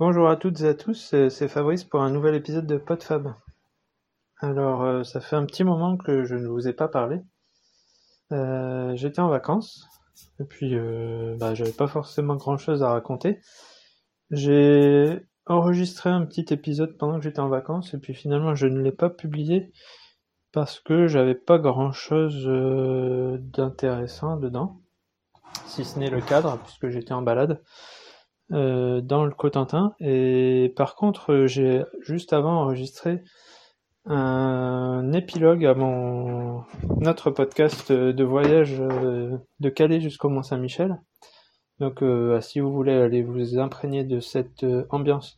Bonjour à toutes et à tous, c'est Fabrice pour un nouvel épisode de PodFab. Alors, euh, ça fait un petit moment que je ne vous ai pas parlé. Euh, j'étais en vacances, et puis euh, bah, j'avais pas forcément grand chose à raconter. J'ai enregistré un petit épisode pendant que j'étais en vacances, et puis finalement je ne l'ai pas publié parce que j'avais pas grand chose d'intéressant dedans, si ce n'est le cadre, puisque j'étais en balade. Euh, dans le Cotentin. Et par contre, j'ai juste avant enregistré un épilogue à mon notre podcast de voyage euh, de Calais jusqu'au Mont Saint-Michel. Donc, euh, si vous voulez aller vous imprégner de cette ambiance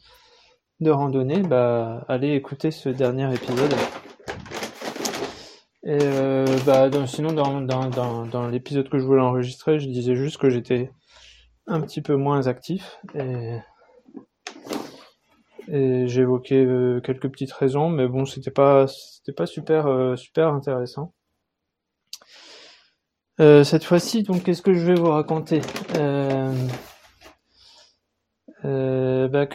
de randonnée, bah, allez écouter ce dernier épisode. Et bah, sinon, dans, dans, dans, dans l'épisode que je voulais enregistrer, je disais juste que j'étais un petit peu moins actif et, j'évoquais euh, quelques petites raisons, mais bon, c'était pas c'était pas super euh, super intéressant. Euh, cette fois-ci, donc, qu'est-ce que je vais vous raconter? Bah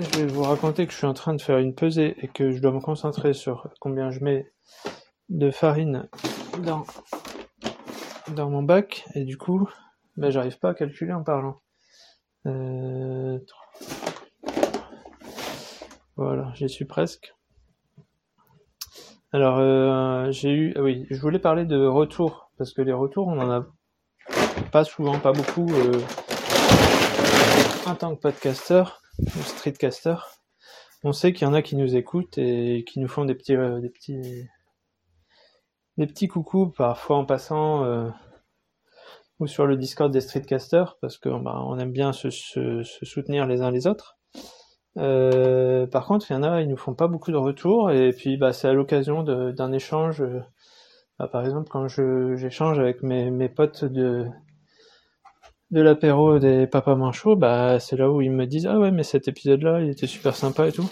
Je vais vous raconter que je suis en train de faire une pesée et que je dois me concentrer sur combien je mets de farine dans, dans mon bac et du coup, ben, j'arrive pas à calculer en parlant. Euh, voilà, j'y suis presque. Alors, euh, j'ai eu, ah oui, je voulais parler de retours parce que les retours, on en a pas souvent, pas beaucoup euh, en tant que podcasteur streetcaster, on sait qu'il y en a qui nous écoutent et qui nous font des petits, euh, des petits, des petits coucous parfois en passant euh, ou sur le Discord des streetcasters parce qu'on bah, aime bien se, soutenir les uns les autres. Euh, par contre, il y en a, ils nous font pas beaucoup de retours et puis bah, c'est à l'occasion d'un échange. Bah, par exemple, quand j'échange avec mes potes de, de l'apéro des papas manchots, bah c'est là où ils me disent ah ouais mais cet épisode là il était super sympa et tout.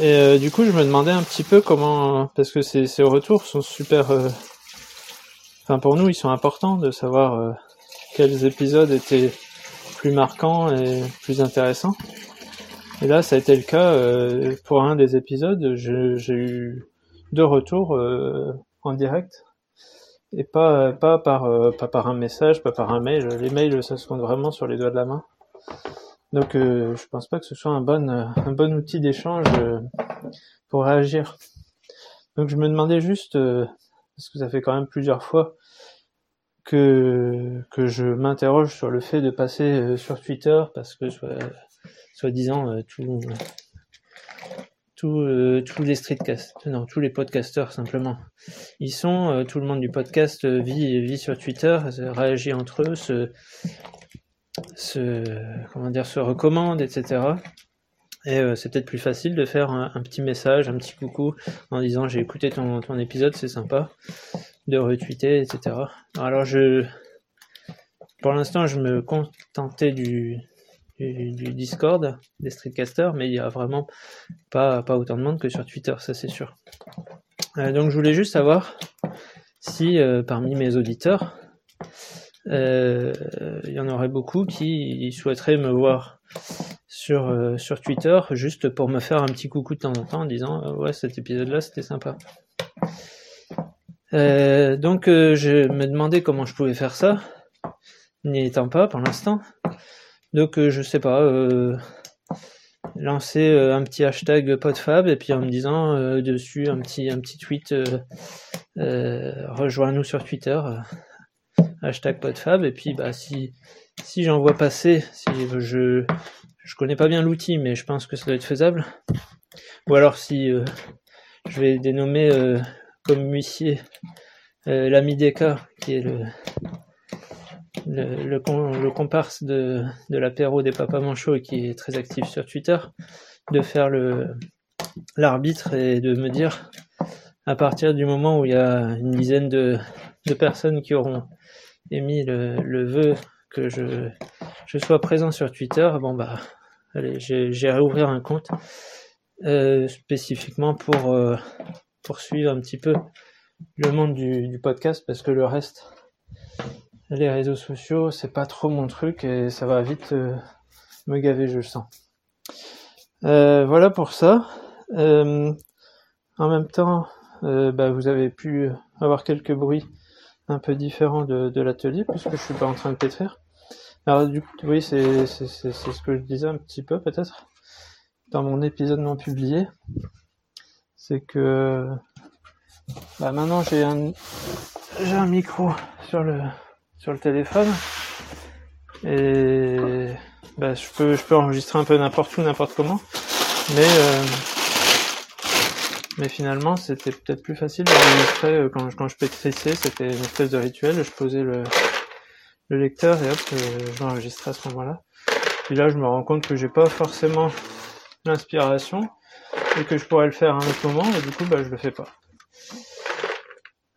Et euh, du coup je me demandais un petit peu comment parce que ces, ces retours sont super euh, enfin pour nous ils sont importants de savoir euh, quels épisodes étaient plus marquants et plus intéressants. Et là ça a été le cas pour un des épisodes, j'ai eu deux retours en direct et pas pas par euh, pas par un message, pas par un mail. Les mails, ça se compte vraiment sur les doigts de la main. Donc, euh, je pense pas que ce soit un bon un bon outil d'échange euh, pour réagir. Donc, je me demandais juste parce que ça fait quand même plusieurs fois que que je m'interroge sur le fait de passer sur Twitter parce que soi-disant tout euh, tous les streetcast, non, tous les podcasters simplement. Ils sont, euh, tout le monde du podcast euh, vit, vit sur Twitter, réagit entre eux, se, comment dire, se recommande, etc. Et c'est peut-être plus facile de faire un, petit message, un petit coucou en disant j'ai écouté ton, ton épisode, c'est sympa, de retweeter, etc. Alors je, pour l'instant, je me contentais du, du, Discord des streetcasters, mais il y a vraiment pas, pas autant de monde que sur Twitter, ça c'est sûr. Euh, donc je voulais juste savoir si euh, parmi mes auditeurs, euh, il y en aurait beaucoup qui souhaiteraient me voir sur, sur Twitter juste pour me faire un petit coucou de temps en temps en disant ouais cet épisode là c'était sympa. donc je me demandais comment je pouvais faire ça, n'y étant pas pour l'instant. Donc euh, je sais pas, euh, lancer euh, un petit hashtag podfab et puis en me disant dessus un petit un petit tweet rejoins-nous sur Twitter hashtag podfab et puis bah si si j'en vois passer, si je je connais pas bien l'outil mais je pense que ça doit être faisable. Ou alors si je vais dénommer comme huissier l'ami Deka qui est le le, le, comparse de, de l'apéro des papas manchots qui est très actif sur Twitter, de faire le l'arbitre et de me dire à partir du moment où il y a une dizaine de, de personnes qui auront émis le, le vœu que je, je sois présent sur Twitter, bon bah allez, j'ai réouvrir un compte euh, spécifiquement pour euh, poursuivre un petit peu le monde du, podcast parce que le reste, les réseaux sociaux, c'est pas trop mon truc et ça va vite euh, me gaver, je le sens. Euh, voilà pour ça. Euh, en même temps, bah, vous avez pu avoir quelques bruits un peu différents de, l'atelier puisque je suis pas en train de pétrir. Alors du coup, oui, c'est ce que je disais un petit peu peut-être dans mon épisode non publié, c'est que bah maintenant j'ai un j'ai un micro sur le sur le téléphone. Et bah, je peux je peux enregistrer un peu n'importe où n'importe comment. Mais euh, mais finalement c'était peut-être plus facile d'enregistrer euh, quand, quand je pétrissais c'était une espèce de rituel je posais le le lecteur et hop euh, j'enregistrais à ce moment-là. Puis là je me rends compte que j'ai pas forcément l'inspiration et que je pourrais le faire à un autre moment et du coup bah je le fais pas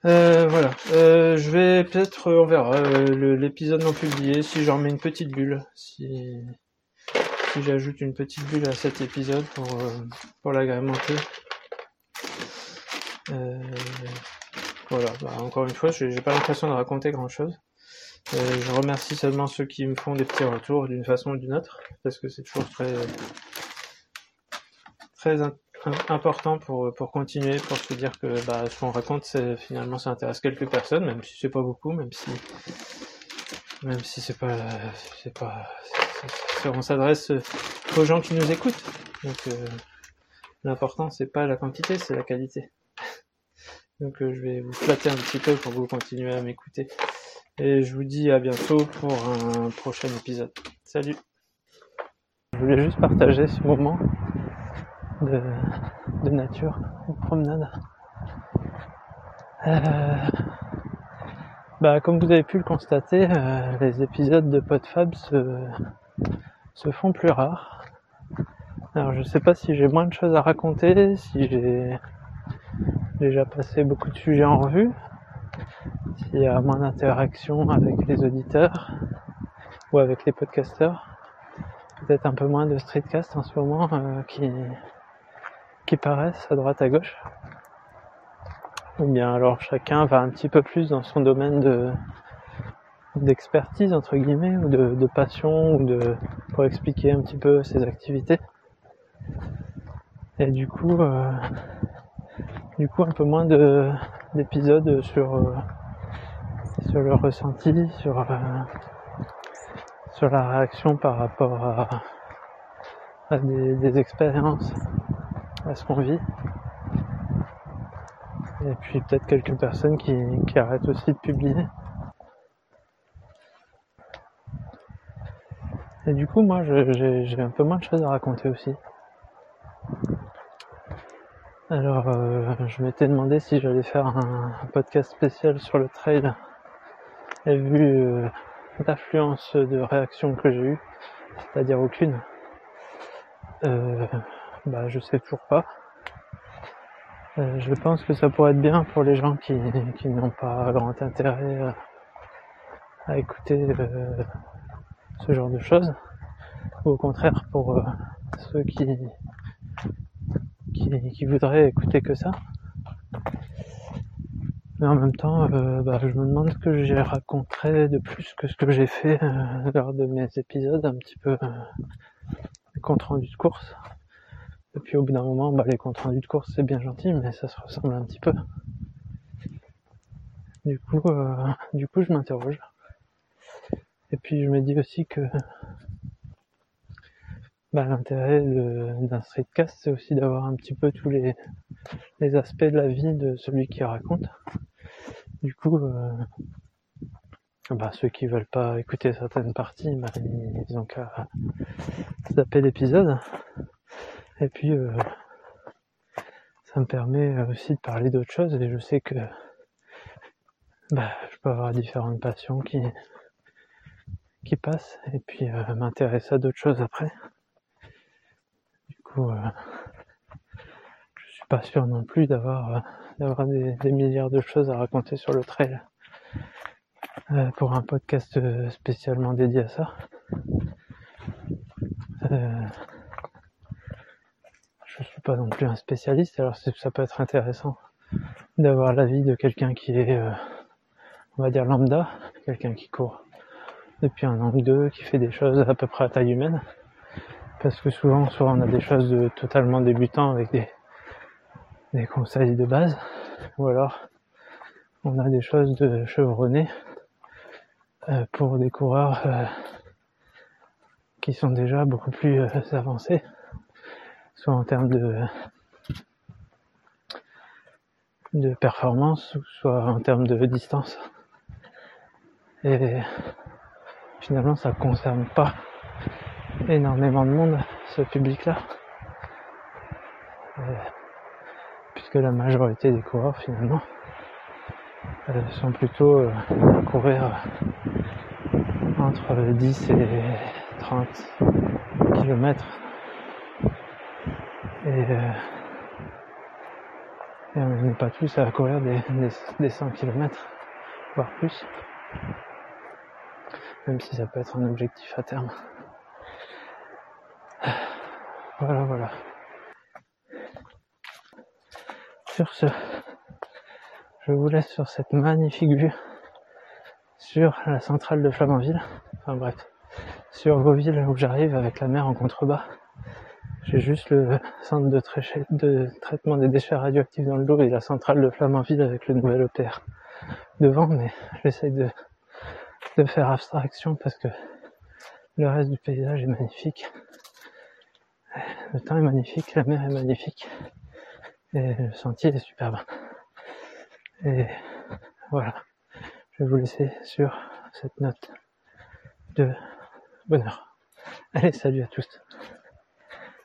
euh, voilà, euh, je vais peut-être, on verra, euh, l'épisode non publié, si j'en mets une petite bulle, si, si j'ajoute une petite bulle à cet épisode pour, pour l'agrémenter. voilà, bah, encore une fois, j'ai pas l'impression de raconter grand chose. je remercie seulement ceux qui me font des petits retours d'une façon ou d'une autre, parce que c'est toujours très, très important pour, pour continuer, pour se dire que bah, ce qu'on raconte, finalement, ça intéresse quelques personnes, même si c'est pas beaucoup, même si, même si c'est pas, c'est pas, on s'adresse aux gens qui nous écoutent. Donc, euh, l'important, c'est pas la quantité, c'est la qualité. Donc, euh, je vais vous flatter un petit peu pour que vous continuez à m'écouter. Et je vous dis à bientôt pour un prochain épisode. Salut! Je voulais juste partager ce moment de, nature, de promenade. Euh, bah, comme vous avez pu le constater, euh, les épisodes de PodFab se, se font plus rares. Alors je sais pas si j'ai moins de choses à raconter, si j'ai déjà passé beaucoup de sujets en revue, s'il y a moins d'interaction avec les auditeurs ou avec les podcasteurs, peut-être un peu moins de streetcast en ce moment euh, qui, qui paraissent à droite à gauche. Ou bien alors chacun va un petit peu plus dans son domaine de d'expertise entre guillemets ou de, passion ou de pour expliquer un petit peu ses activités. Et du coup euh, du coup un peu moins de d'épisodes sur euh, sur le ressenti, sur euh, sur la réaction par rapport à, des expériences à ce qu'on vit. Et puis peut-être quelques personnes qui, arrêtent aussi de publier. Et du coup, moi, j'ai un peu moins de choses à raconter aussi. Alors, euh, je m'étais demandé si j'allais faire un, podcast spécial sur le trail. Et vu euh, l'affluence de réactions que j'ai eues, c'est-à-dire aucune, euh, bah, je sais toujours pas. Euh, je pense que ça pourrait être bien pour les gens qui, n'ont pas grand intérêt à, écouter euh, ce genre de choses. Ou au contraire pour euh, ceux qui, qui, qui, voudraient écouter que ça. Mais en même temps, bah, je me demande ce que j'ai raconté de plus que ce que j'ai fait lors de mes épisodes, un petit peu compte rendu de course. Et puis au bout d'un moment, bah, les comptes rendus de course, c'est bien gentil, mais ça se ressemble un petit peu. Du coup, euh, je m'interroge. Et puis je me dis aussi que bah, l'intérêt d'un streetcast, c'est aussi d'avoir un petit peu tous les, aspects de la vie de celui qui raconte. Du coup, euh, bah, ceux qui veulent pas écouter certaines parties, ils ont qu'à zapper l'épisode. Et puis, euh, ça me permet aussi de parler d'autres choses et je sais que bah, je peux avoir différentes passions qui, qui passent et puis euh, m'intéresser à d'autres choses après. Du coup, euh, je suis pas sûr non plus d'avoir d'avoir des, milliards de choses à raconter sur le trail pour un podcast spécialement dédié à ça suis pas non plus un spécialiste, alors ça peut être intéressant d'avoir l'avis de quelqu'un qui est, euh, on va dire lambda, quelqu'un qui court depuis un an ou deux, qui fait des choses à peu près à taille humaine. Parce que souvent, soit on a des choses de totalement débutants avec des, des conseils de base, ou alors on a des choses de chevronnés euh, pour des coureurs euh, qui sont déjà beaucoup plus avancés, soit en termes de de performance, soit en termes de distance. Et finalement, ça concerne pas énormément de monde, ce public-là. puisque la majorité des coureurs, finalement, euh, sont plutôt euh, à courir entre 10 et 30 km. Et, euh, et on n'est pas tous à courir des, des, des 100 km, voire plus. Même si ça peut être un objectif à terme. Voilà, voilà. Sur ce, je vous laisse sur cette magnifique vue sur la centrale de Flamanville. Enfin bref, sur Beauville où j'arrive avec la mer en contrebas. J'ai juste le centre de, traitement des déchets radioactifs dans le dos et la centrale de Flamanville avec le nouvel EPR devant, mais j'essaye de, de faire abstraction parce que le reste du paysage est magnifique. Le temps est magnifique, la mer est magnifique et le sentier est superbe. Et voilà, je vais vous laisser sur cette note de bonheur. Allez, salut à tous.